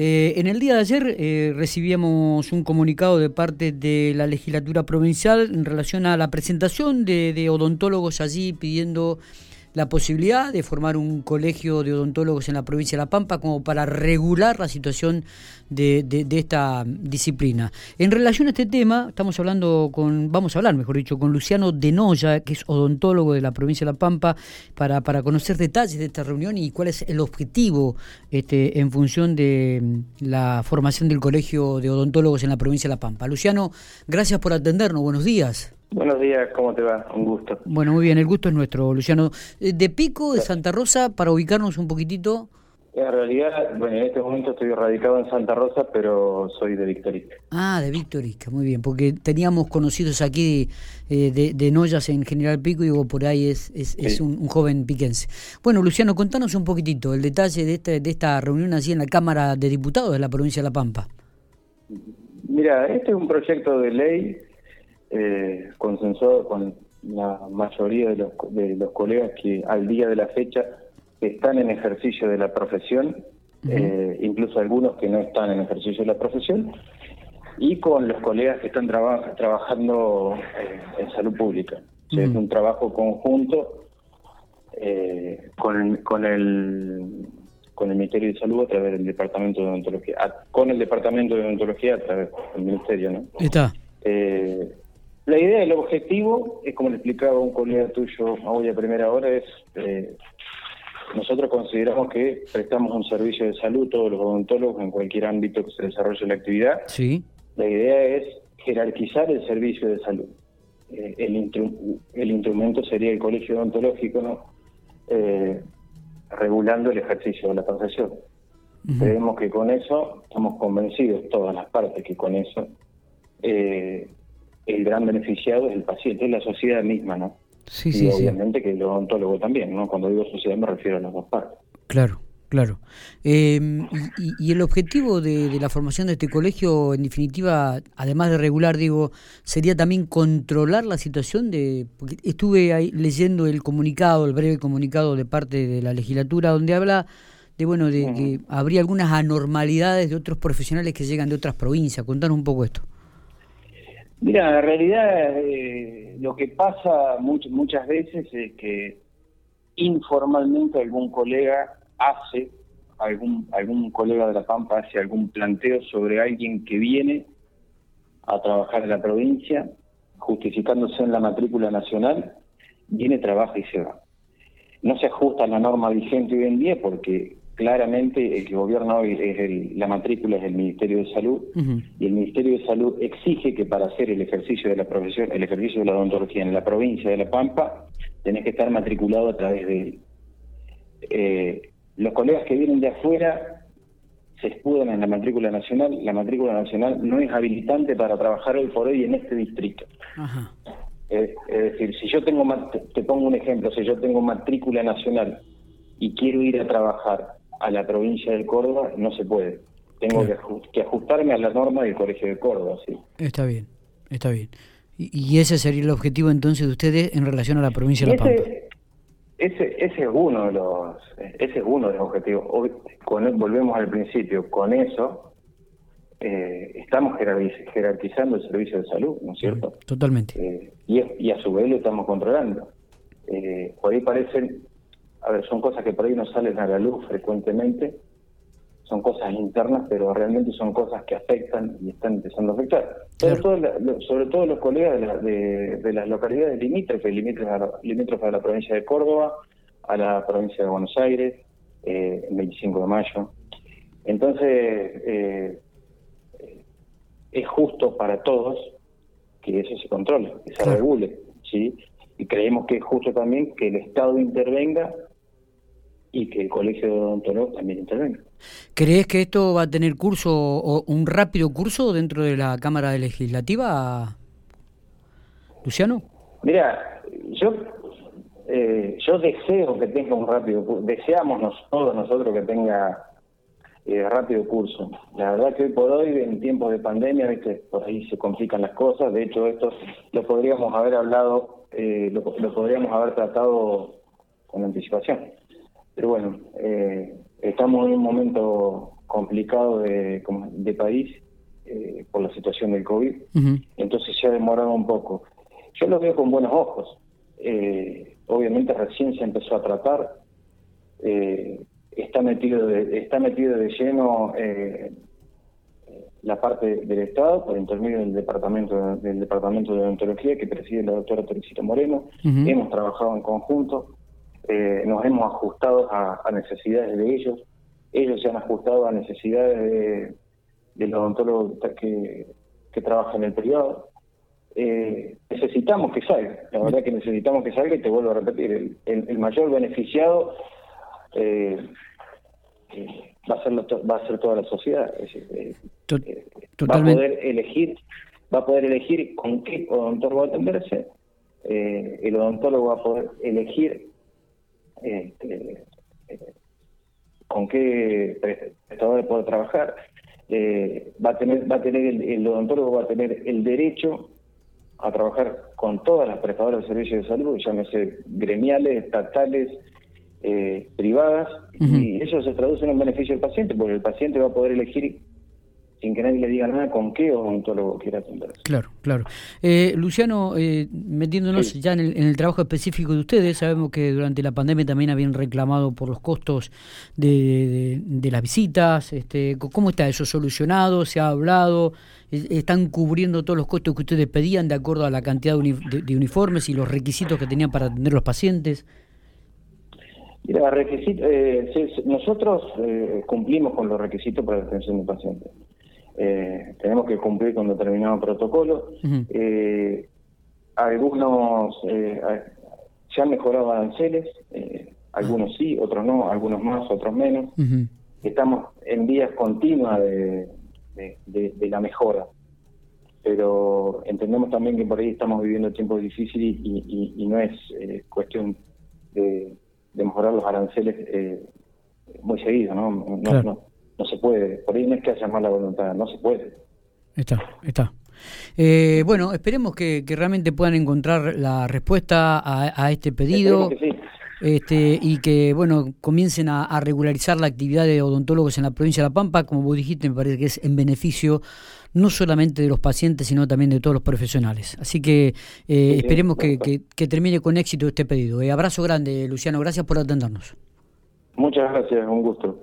Eh, en el día de ayer eh, recibíamos un comunicado de parte de la legislatura provincial en relación a la presentación de, de odontólogos allí pidiendo la posibilidad de formar un colegio de odontólogos en la provincia de La Pampa como para regular la situación de, esta disciplina. En relación a este tema, estamos hablando con, vamos a hablar, mejor dicho, con Luciano de Noya, que es odontólogo de la provincia de La Pampa, para, para conocer detalles de esta reunión y cuál es el objetivo este, en función de mm, la formación del colegio de odontólogos en la provincia de La Pampa. Luciano, gracias por atendernos, buenos días. Buenos días, ¿cómo te va? Un gusto. Bueno, muy bien, el gusto es nuestro, Luciano. Eh, de Pico, de Santa Rosa, para ubicarnos un poquitito. En realidad, bueno, en este momento estoy radicado en Santa Rosa, pero soy de Victorica. Ah, de Victorica, muy bien, porque teníamos conocidos aquí de, eh, de, Noyas en General Pico, y digo, por ahí es, es, un, joven piquense. Bueno, Luciano, contanos un poquitito el detalle de, este, de esta reunión así en la Cámara de Diputados de la provincia de La Pampa. Mira, este es un proyecto de ley eh, consensuado con la mayoría de los, de los colegas que al día de la fecha están en ejercicio de la profesión, eh, incluso algunos que no están en ejercicio de la profesión, y con los colegas que están trabajando eh, en salud pública. Es un trabajo conjunto eh, con, con el con el Ministerio de Salud a través del Departamento de Odontología, con el Departamento de Odontología a través del Ministerio, ¿no? Está. La idea, el objetivo, es como le explicaba un colega tuyo hoy a primera hora, es eh, nosotros consideramos que prestamos un servicio de salud, todos los odontólogos, en cualquier ámbito que se desarrolle la actividad. Sí. La idea es jerarquizar el servicio de salud. Eh, el, el instrumento sería el colegio odontológico, ¿no? Eh, regulando el ejercicio de la profesión. Creemos que con eso, estamos convencidos, todas las partes, que con eso eh, el gran beneficiado es el paciente, es la sociedad misma, ¿no? Sí, y obviamente que el odontólogo también, ¿no? Cuando digo sociedad me refiero a las dos partes. Claro, claro. Em, y, el objetivo de, la formación de este colegio, en definitiva, además de regular, digo, sería también controlar la situación de... Porque estuve ahí leyendo el comunicado, el breve comunicado de parte de la legislatura, donde habla de bueno de que habría algunas anormalidades de otros profesionales que llegan de otras provincias. Contanos un poco esto. Mira, en realidad eh, lo que pasa muchas veces es que informalmente algún colega hace, algún, algún colega de La Pampa hace algún planteo sobre alguien que viene a trabajar en la provincia, justificándose en la matrícula nacional, viene, trabaja y se va. No se ajusta a la norma vigente hoy en día porque claramente el que gobierna hoy es la matrícula es el Ministerio de Salud y el Ministerio de Salud exige que para hacer el ejercicio de la profesión, el ejercicio de la odontología en la provincia de La Pampa, tenés que estar matriculado a través de él. Eh, los colegas que vienen de afuera se escudan en la matrícula nacional. La matrícula nacional no es habilitante para trabajar hoy por hoy en este distrito. Eh, es decir, si yo tengo, te pongo un ejemplo, si yo tengo matrícula nacional y quiero ir a trabajar a la provincia de Córdoba, no se puede. Tengo que, ajustarme a la norma del Colegio de Córdoba, sí. Está bien, está bien. Y, ese sería el objetivo entonces de ustedes en relación a la provincia de La Pampa. Ese, ese es uno de los ese es uno de los objetivos. con, volvemos al principio. Con eso eh, estamos jerarquizando el servicio de salud, ¿no es cierto? Totalmente. Eh, y, y, a su vez lo estamos controlando. Eh, por ahí parecen a ver, son cosas que por ahí no salen a la luz frecuentemente, son cosas internas, pero realmente son cosas que afectan y están empezando a afectar. Sobre, todo, sobre todo los colegas de, las localidades limítrofes, limítrofes a la provincia de Córdoba, a la provincia de Buenos Aires, eh, el 25 de mayo. Entonces, eh, es justo para todos que eso se controle, que se regule, ¿sí? Y creemos que es justo también que el Estado intervenga y que el Colegio de Odontólogos también intervenga. ¿Crees que esto va a tener curso o un rápido curso dentro de la Cámara Legislativa, Luciano? Mira, yo eh, yo deseo que tenga un rápido curso, deseamos todos nosotros que tenga eh, rápido curso. La verdad que hoy por hoy, en tiempos de pandemia, ¿viste? por ahí se complican las cosas, de hecho esto lo podríamos haber hablado, eh, lo podríamos haber tratado con anticipación. Pero bueno, eh, estamos en un momento complicado de, de país eh, por la situación del COVID. Entonces se ha demorado un poco. Yo lo veo con buenos ojos. Eh, obviamente recién se empezó a tratar. Eh, está metido de, está metido de lleno la parte del Estado por intermedio del departamento del departamento de odontología que preside la doctora Teresita Moreno. Hemos trabajado en conjunto. Nos hemos ajustado a, a necesidades de ellos ellos se han ajustado a necesidades de, del odontólogo que, que trabaja en el privado. Eh, necesitamos que salga, la verdad que necesitamos que salga y te vuelvo a repetir, el, mayor beneficiado eh, eh, va a ser va a ser toda la sociedad, va a poder elegir va a poder elegir con qué odontólogo atenderse, el odontólogo va a poder elegir este, con qué prestadores puede trabajar, eh, va a tener, va a tener el, odontólogo va a tener el derecho a trabajar con todas las prestadoras de servicios de salud, llámese gremiales, estatales, eh, privadas, y eso se traduce en un beneficio del paciente, porque el paciente va a poder elegir sin que nadie le diga nada con qué odontólogo quiera atenderse. Claro, claro. Eh, Luciano, eh, metiéndonos ya en el, trabajo específico de ustedes, sabemos que durante la pandemia también habían reclamado por los costos de, las visitas. Este, ¿Cómo está eso solucionado? ¿Se ha hablado? ¿Están cubriendo todos los costos que ustedes pedían de acuerdo a la cantidad de, uniformes y los requisitos que tenían para atender los pacientes? Mira, eh, nosotros cumplimos con los requisitos para la atención de pacientes. Eh, tenemos que cumplir con determinado protocolo. Eh, algunos eh, se han mejorado aranceles, algunos sí, otros no, algunos más, otros menos. Estamos en vías continuas de, la mejora, pero entendemos también que por ahí estamos viviendo tiempos difíciles y, no es cuestión de, mejorar los aranceles muy seguido, ¿no? no no se puede. Por ahí no es que haya mala voluntad, no se puede. Está, está. Eh, bueno, esperemos que, realmente puedan encontrar la respuesta a, este pedido. Este, y que bueno comiencen a, regularizar la actividad de odontólogos en la provincia de La Pampa, como vos dijiste, me parece que es en beneficio no solamente de los pacientes, sino también de todos los profesionales. Así que eh, esperemos que, termine con éxito este pedido. Eh, abrazo grande, Luciano, gracias por atendernos. Muchas gracias, un gusto.